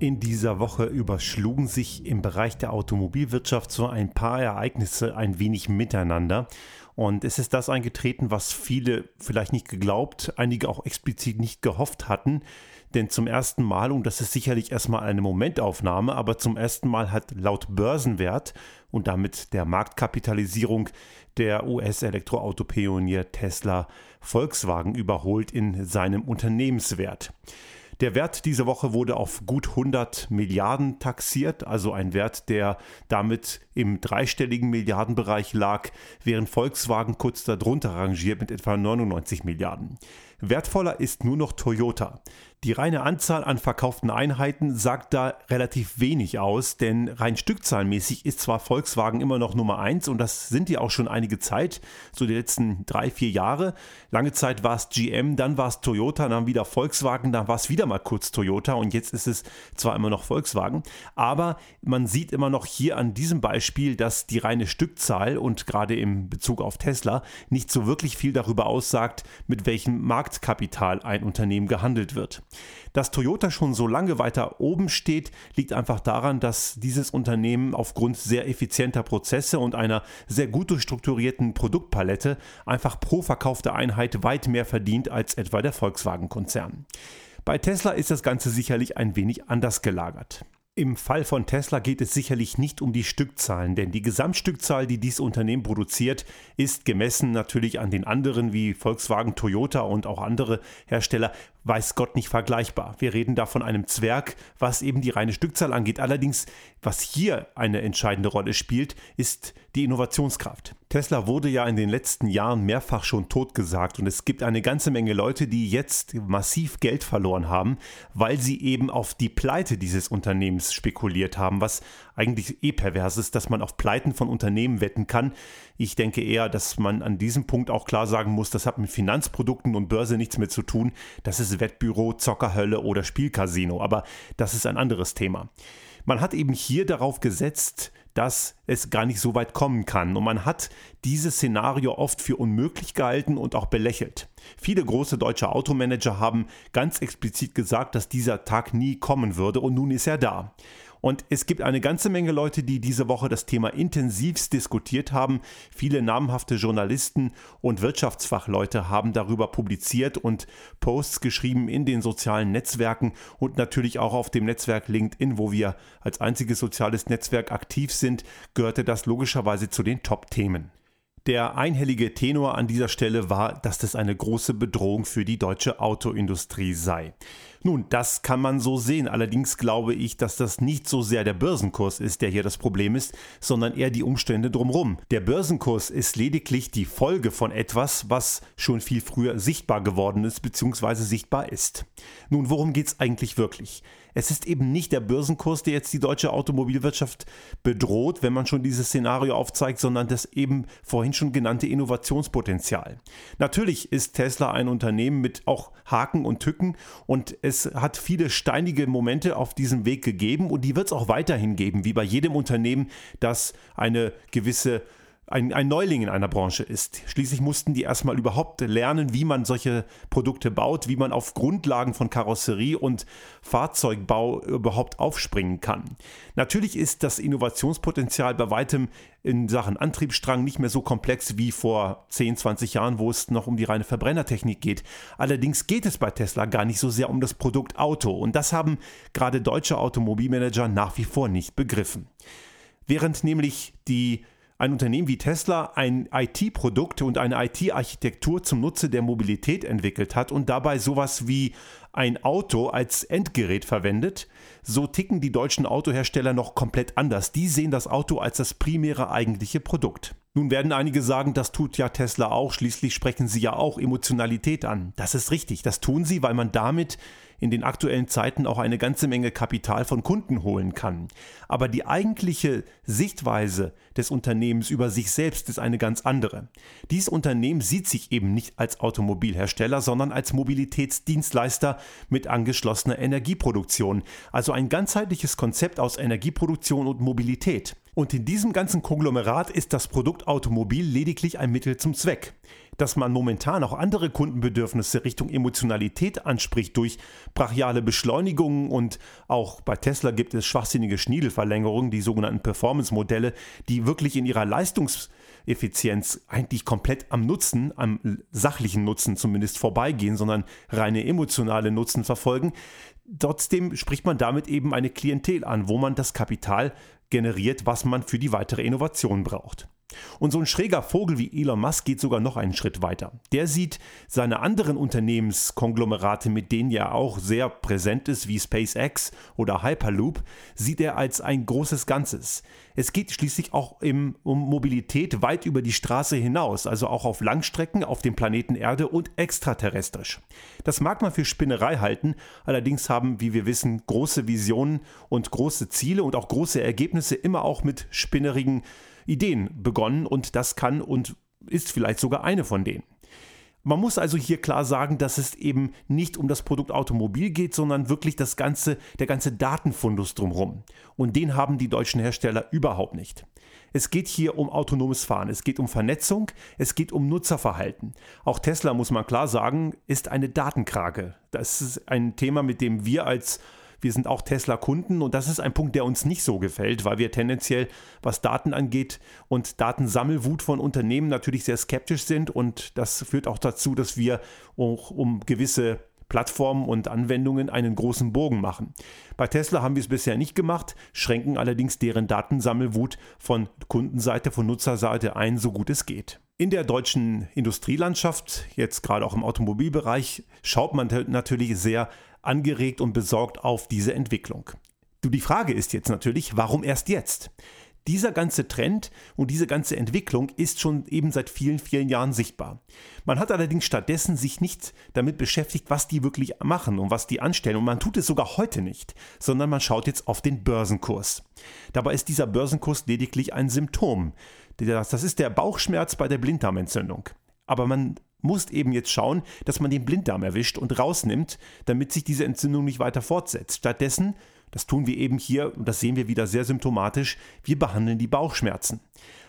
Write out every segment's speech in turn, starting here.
In dieser Woche überschlugen sich im Bereich der Automobilwirtschaft so ein paar Ereignisse ein wenig miteinander. Und es ist das eingetreten, was viele vielleicht nicht geglaubt, einige auch explizit nicht gehofft hatten. Denn zum ersten Mal, und das ist sicherlich erstmal eine Momentaufnahme, aber zum ersten Mal hat laut Börsenwert und damit der Marktkapitalisierung der US-Elektroautopionier Tesla Volkswagen überholt in seinem Unternehmenswert. Der Wert dieser Woche wurde auf gut 100 Milliarden taxiert, also ein Wert, der damit im dreistelligen Milliardenbereich lag, während Volkswagen kurz darunter rangiert mit etwa 99 Milliarden. Wertvoller ist nur noch Toyota. Die reine Anzahl an verkauften Einheiten sagt da relativ wenig aus, denn rein stückzahlmäßig ist zwar Volkswagen immer noch Nummer 1 und das sind die auch schon einige Zeit, so die letzten drei, vier Jahre. Lange Zeit war es GM, dann war es Toyota, dann wieder Volkswagen, dann war es wieder mal kurz Toyota und jetzt ist es zwar immer noch Volkswagen, aber man sieht immer noch hier an diesem Beispiel, dass die reine Stückzahl und gerade im Bezug auf Tesla nicht so wirklich viel darüber aussagt, mit welchem Marktkapital ein Unternehmen gehandelt wird. Dass Toyota schon so lange weiter oben steht, liegt einfach daran, dass dieses Unternehmen aufgrund sehr effizienter Prozesse und einer sehr gut durchstrukturierten Produktpalette einfach pro verkaufte Einheit weit mehr verdient als etwa der Volkswagen-Konzern. Bei Tesla ist das Ganze sicherlich ein wenig anders gelagert. Im Fall von Tesla geht es sicherlich nicht um die Stückzahlen, denn die Gesamtstückzahl, die dieses Unternehmen produziert, ist gemessen natürlich an den anderen wie Volkswagen, Toyota und auch andere Hersteller weiß Gott nicht vergleichbar. Wir reden da von einem Zwerg, was eben die reine Stückzahl angeht. Allerdings, was hier eine entscheidende Rolle spielt, ist die Innovationskraft. Tesla wurde ja in den letzten Jahren mehrfach schon totgesagt und es gibt eine ganze Menge Leute, die jetzt massiv Geld verloren haben, weil sie eben auf die Pleite dieses Unternehmens spekuliert haben, was eigentlich eh pervers ist, dass man auf Pleiten von Unternehmen wetten kann. Ich denke eher, dass man an diesem Punkt auch klar sagen muss, das hat mit Finanzprodukten und Börse nichts mehr zu tun. Das ist Wettbüro, Zockerhölle oder Spielcasino, aber das ist ein anderes Thema. Man hat eben hier darauf gesetzt, dass es gar nicht so weit kommen kann. Und man hat dieses Szenario oft für unmöglich gehalten und auch belächelt. Viele große deutsche Automanager haben ganz explizit gesagt, dass dieser Tag nie kommen würde und nun ist er da. Und es gibt eine ganze Menge Leute, die diese Woche das Thema intensivst diskutiert haben. Viele namhafte Journalisten und Wirtschaftsfachleute haben darüber publiziert und Posts geschrieben in den sozialen Netzwerken und natürlich auch auf dem Netzwerk LinkedIn, wo wir als einziges soziales Netzwerk aktiv sind, gehörte das logischerweise zu den Top-Themen. Der einhellige Tenor an dieser Stelle war, dass das eine große Bedrohung für die deutsche Autoindustrie sei. Nun, das kann man so sehen. Allerdings glaube ich, dass das nicht so sehr der Börsenkurs ist, der hier das Problem ist, sondern eher die Umstände drumherum. Der Börsenkurs ist lediglich die Folge von etwas, was schon viel früher sichtbar geworden ist bzw. sichtbar ist. Nun, worum geht es eigentlich wirklich? Es ist eben nicht der Börsenkurs, der jetzt die deutsche Automobilwirtschaft bedroht, wenn man schon dieses Szenario aufzeigt, sondern das eben vorhin schon genannte Innovationspotenzial. Natürlich ist Tesla ein Unternehmen mit auch Haken und Tücken und es hat viele steinige Momente auf diesem Weg gegeben und die wird es auch weiterhin geben, wie bei jedem Unternehmen, das eine gewisse ein, ein Neuling in einer Branche ist. Schließlich mussten die erstmal überhaupt lernen, wie man solche Produkte baut, wie man auf Grundlagen von Karosserie und Fahrzeugbau überhaupt aufspringen kann. Natürlich ist das Innovationspotenzial bei weitem in Sachen Antriebsstrang nicht mehr so komplex wie vor 10, 20 Jahren, wo es noch um die reine Verbrennertechnik geht. Allerdings geht es bei Tesla gar nicht so sehr um das Produkt Auto und das haben gerade deutsche Automobilmanager nach wie vor nicht begriffen. Während nämlich die ein Unternehmen wie Tesla ein IT-Produkt und eine IT-Architektur zum Nutze der Mobilität entwickelt hat und dabei sowas wie ein Auto als Endgerät verwendet, so ticken die deutschen Autohersteller noch komplett anders. Die sehen das Auto als das primäre eigentliche Produkt. Nun werden einige sagen, das tut ja Tesla auch, schließlich sprechen sie ja auch Emotionalität an. Das ist richtig, das tun sie, weil man damit in den aktuellen Zeiten auch eine ganze Menge Kapital von Kunden holen kann. Aber die eigentliche Sichtweise des Unternehmens über sich selbst ist eine ganz andere. Dieses Unternehmen sieht sich eben nicht als Automobilhersteller, sondern als Mobilitätsdienstleister mit angeschlossener Energieproduktion, also ein ganzheitliches Konzept aus Energieproduktion und Mobilität. Und in diesem ganzen Konglomerat ist das Produkt Automobil lediglich ein Mittel zum Zweck. Dass man momentan auch andere Kundenbedürfnisse Richtung Emotionalität anspricht durch brachiale Beschleunigungen und auch bei Tesla gibt es schwachsinnige Schniedelverlängerungen, die sogenannten Performance-Modelle, die wirklich in ihrer Leistungseffizienz eigentlich komplett am Nutzen, am sachlichen Nutzen zumindest vorbeigehen, sondern reine emotionale Nutzen verfolgen. Trotzdem spricht man damit eben eine Klientel an, wo man das Kapital generiert, was man für die weitere Innovation braucht. Und so ein schräger Vogel wie Elon Musk geht sogar noch einen Schritt weiter. Der sieht seine anderen Unternehmenskonglomerate, mit denen er auch sehr präsent ist, wie SpaceX oder Hyperloop, sieht er als ein großes Ganzes. Es geht schließlich auch im, um Mobilität weit über die Straße hinaus, also auch auf Langstrecken auf dem Planeten Erde und extraterrestrisch. Das mag man für Spinnerei halten, allerdings haben, wie wir wissen, große Visionen und große Ziele und auch große Ergebnisse immer auch mit spinnerigen Ideen begonnen und das kann und ist vielleicht sogar eine von denen. Man muss also hier klar sagen, dass es eben nicht um das Produkt Automobil geht, sondern wirklich das ganze, der ganze Datenfundus drumherum. Und den haben die deutschen Hersteller überhaupt nicht. Es geht hier um autonomes Fahren, es geht um Vernetzung, es geht um Nutzerverhalten. Auch Tesla, muss man klar sagen, ist eine Datenkrake. Das ist ein Thema, mit dem wir als wir sind auch Tesla-Kunden und das ist ein Punkt, der uns nicht so gefällt, weil wir tendenziell, was Daten angeht und Datensammelwut von Unternehmen natürlich sehr skeptisch sind und das führt auch dazu, dass wir auch um gewisse Plattformen und Anwendungen einen großen Bogen machen. Bei Tesla haben wir es bisher nicht gemacht, schränken allerdings deren Datensammelwut von Kundenseite, von Nutzerseite ein, so gut es geht. In der deutschen Industrielandschaft, jetzt gerade auch im Automobilbereich, schaut man natürlich sehr angeregt und besorgt auf diese Entwicklung. Du, die Frage ist jetzt natürlich, warum erst jetzt? Dieser ganze Trend und diese ganze Entwicklung ist schon eben seit vielen, vielen Jahren sichtbar. Man hat allerdings stattdessen sich nicht damit beschäftigt, was die wirklich machen und was die anstellen. Und man tut es sogar heute nicht, sondern man schaut jetzt auf den Börsenkurs. Dabei ist dieser Börsenkurs lediglich ein Symptom. Das ist der Bauchschmerz bei der Blinddarmentzündung. Aber man muss eben jetzt schauen, dass man den Blinddarm erwischt und rausnimmt, damit sich diese Entzündung nicht weiter fortsetzt. Stattdessen, das tun wir eben hier, und das sehen wir wieder sehr symptomatisch, wir behandeln die Bauchschmerzen.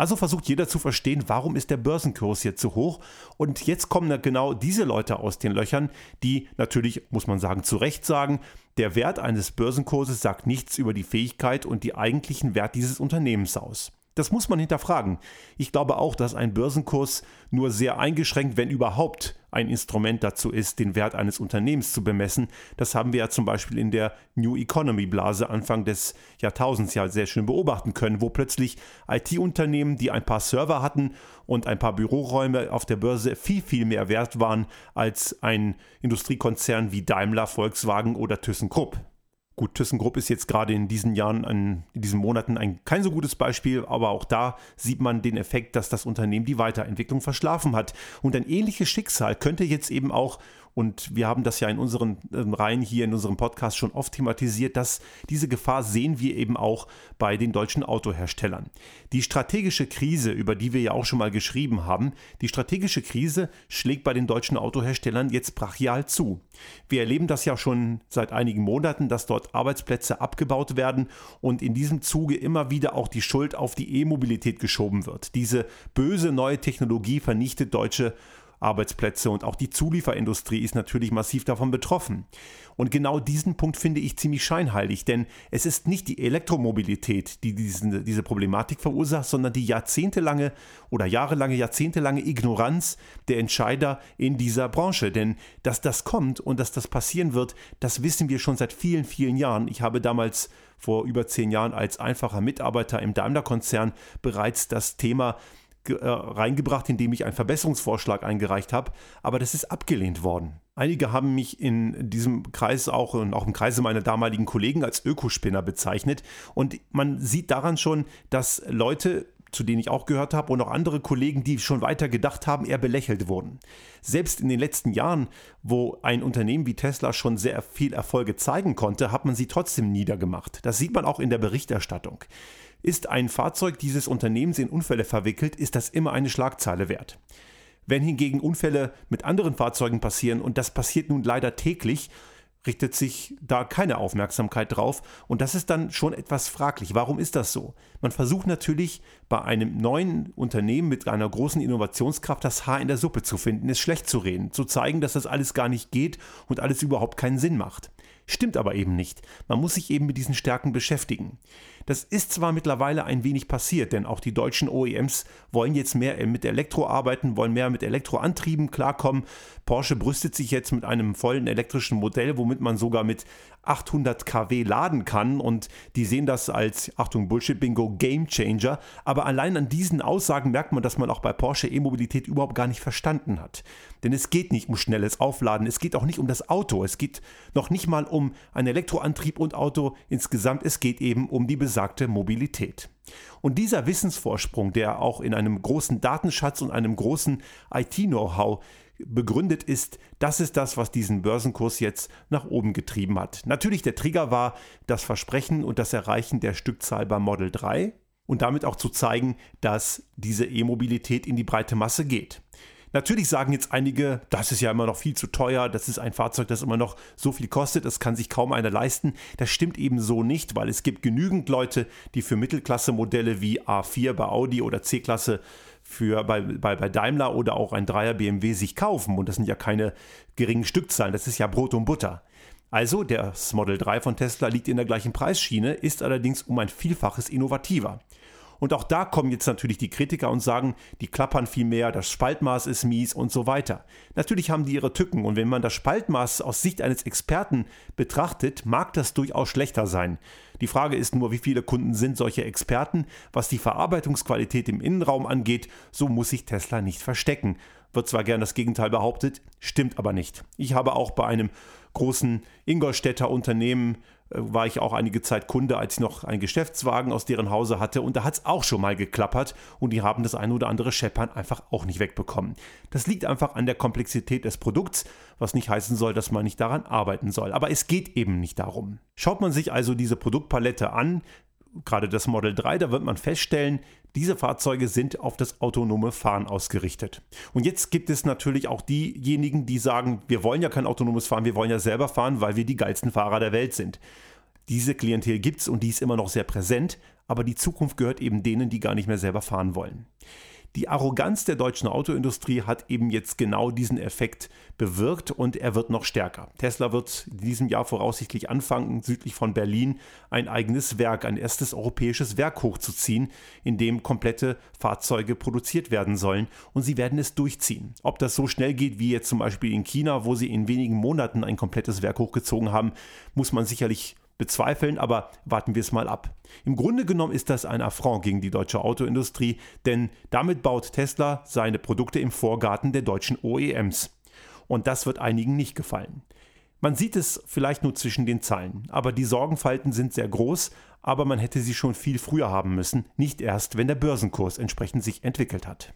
Also versucht jeder zu verstehen, warum ist der Börsenkurs jetzt so hoch. Und jetzt kommen genau diese Leute aus den Löchern, die natürlich, muss man sagen, zu Recht sagen, der Wert eines Börsenkurses sagt nichts über die Fähigkeit und die eigentlichen Wert dieses Unternehmens aus. Das muss man hinterfragen. Ich glaube auch, dass ein Börsenkurs nur sehr eingeschränkt, wenn überhaupt, ein Instrument dazu ist, den Wert eines Unternehmens zu bemessen. Das haben wir ja zum Beispiel in der New Economy Blase Anfang des Jahrtausends ja sehr schön beobachten können, wo plötzlich IT-Unternehmen, die ein paar Server hatten und ein paar Büroräume auf der Börse viel, viel mehr wert waren als ein Industriekonzern wie Daimler, Volkswagen oder ThyssenKrupp. Gut, ThyssenKrupp ist jetzt gerade in diesen Jahren, ein, in diesen Monaten ein, kein so gutes Beispiel, aber auch da sieht man den Effekt, dass das Unternehmen die Weiterentwicklung verschlafen hat. Und ein ähnliches Schicksal könnte jetzt eben auch und wir haben das ja in unseren Reihen hier in unserem Podcast schon oft thematisiert, dass diese Gefahr sehen wir eben auch bei den deutschen Autoherstellern. Die strategische Krise, über die wir ja auch schon mal geschrieben haben, die strategische Krise schlägt bei den deutschen Autoherstellern jetzt brachial zu. Wir erleben das ja schon seit einigen Monaten, dass dort Arbeitsplätze abgebaut werden und in diesem Zuge immer wieder auch die Schuld auf die E-Mobilität geschoben wird. Diese böse neue Technologie vernichtet deutsche Arbeitsplätze und auch die Zulieferindustrie ist natürlich massiv davon betroffen. Und genau diesen Punkt finde ich ziemlich scheinheilig, denn es ist nicht die Elektromobilität, die diesen, diese Problematik verursacht, sondern die jahrzehntelange oder jahrelange, jahrzehntelange Ignoranz der Entscheider in dieser Branche. Denn dass das kommt und dass das passieren wird, das wissen wir schon seit vielen, vielen Jahren. Ich habe damals vor über zehn Jahren als einfacher Mitarbeiter im Daimler-Konzern bereits das Thema äh, reingebracht, indem ich einen Verbesserungsvorschlag eingereicht habe, aber das ist abgelehnt worden. Einige haben mich in diesem Kreis auch und auch im Kreise meiner damaligen Kollegen als Ökospinner bezeichnet und man sieht daran schon, dass Leute zu denen ich auch gehört habe, und auch andere Kollegen, die schon weiter gedacht haben, eher belächelt wurden. Selbst in den letzten Jahren, wo ein Unternehmen wie Tesla schon sehr viel Erfolge zeigen konnte, hat man sie trotzdem niedergemacht. Das sieht man auch in der Berichterstattung. Ist ein Fahrzeug dieses Unternehmens in Unfälle verwickelt, ist das immer eine Schlagzeile wert. Wenn hingegen Unfälle mit anderen Fahrzeugen passieren, und das passiert nun leider täglich, richtet sich da keine Aufmerksamkeit drauf und das ist dann schon etwas fraglich. Warum ist das so? Man versucht natürlich bei einem neuen Unternehmen mit einer großen Innovationskraft das Haar in der Suppe zu finden, es schlecht zu reden, zu zeigen, dass das alles gar nicht geht und alles überhaupt keinen Sinn macht. Stimmt aber eben nicht. Man muss sich eben mit diesen Stärken beschäftigen. Das ist zwar mittlerweile ein wenig passiert, denn auch die deutschen OEMs wollen jetzt mehr mit Elektro arbeiten, wollen mehr mit Elektroantrieben klarkommen. Porsche brüstet sich jetzt mit einem vollen elektrischen Modell, womit man sogar mit 800 kW laden kann und die sehen das als, Achtung, Bullshit-Bingo, Game Changer. Aber allein an diesen Aussagen merkt man, dass man auch bei Porsche E-Mobilität überhaupt gar nicht verstanden hat. Denn es geht nicht um schnelles Aufladen, es geht auch nicht um das Auto, es geht noch nicht mal um einen Elektroantrieb und Auto insgesamt, es geht eben um die besagte Mobilität. Und dieser Wissensvorsprung, der auch in einem großen Datenschatz und einem großen IT-Know-how begründet ist, das ist das, was diesen Börsenkurs jetzt nach oben getrieben hat. Natürlich der Trigger war das Versprechen und das Erreichen der Stückzahl beim Model 3 und damit auch zu zeigen, dass diese E-Mobilität in die breite Masse geht. Natürlich sagen jetzt einige, das ist ja immer noch viel zu teuer, das ist ein Fahrzeug, das immer noch so viel kostet, das kann sich kaum einer leisten. Das stimmt eben so nicht, weil es gibt genügend Leute, die für Mittelklasse-Modelle wie A4 bei Audi oder C-Klasse für bei, bei, bei Daimler oder auch ein Dreier BMW sich kaufen. Und das sind ja keine geringen Stückzahlen, das ist ja Brot und Butter. Also, das Model 3 von Tesla liegt in der gleichen Preisschiene, ist allerdings um ein Vielfaches innovativer. Und auch da kommen jetzt natürlich die Kritiker und sagen, die klappern viel mehr, das Spaltmaß ist mies und so weiter. Natürlich haben die ihre Tücken und wenn man das Spaltmaß aus Sicht eines Experten betrachtet, mag das durchaus schlechter sein. Die Frage ist nur, wie viele Kunden sind solche Experten? Was die Verarbeitungsqualität im Innenraum angeht, so muss sich Tesla nicht verstecken. Wird zwar gern das Gegenteil behauptet, stimmt aber nicht. Ich habe auch bei einem großen Ingolstädter Unternehmen war ich auch einige Zeit Kunde, als ich noch einen Geschäftswagen aus deren Hause hatte und da hat es auch schon mal geklappert und die haben das eine oder andere Scheppern einfach auch nicht wegbekommen. Das liegt einfach an der Komplexität des Produkts, was nicht heißen soll, dass man nicht daran arbeiten soll. Aber es geht eben nicht darum. Schaut man sich also diese Produktpalette an, gerade das Model 3, da wird man feststellen, diese Fahrzeuge sind auf das autonome Fahren ausgerichtet. Und jetzt gibt es natürlich auch diejenigen, die sagen, wir wollen ja kein autonomes Fahren, wir wollen ja selber fahren, weil wir die geilsten Fahrer der Welt sind. Diese Klientel gibt es und die ist immer noch sehr präsent, aber die Zukunft gehört eben denen, die gar nicht mehr selber fahren wollen. Die Arroganz der deutschen Autoindustrie hat eben jetzt genau diesen Effekt bewirkt und er wird noch stärker. Tesla wird in diesem Jahr voraussichtlich anfangen, südlich von Berlin ein eigenes Werk, ein erstes europäisches Werk hochzuziehen, in dem komplette Fahrzeuge produziert werden sollen und sie werden es durchziehen. Ob das so schnell geht wie jetzt zum Beispiel in China, wo sie in wenigen Monaten ein komplettes Werk hochgezogen haben, muss man sicherlich bezweifeln, aber warten wir es mal ab. Im Grunde genommen ist das ein Affront gegen die deutsche Autoindustrie, denn damit baut Tesla seine Produkte im Vorgarten der deutschen OEMs. Und das wird einigen nicht gefallen. Man sieht es vielleicht nur zwischen den Zeilen, aber die Sorgenfalten sind sehr groß, aber man hätte sie schon viel früher haben müssen, nicht erst, wenn der Börsenkurs entsprechend sich entwickelt hat.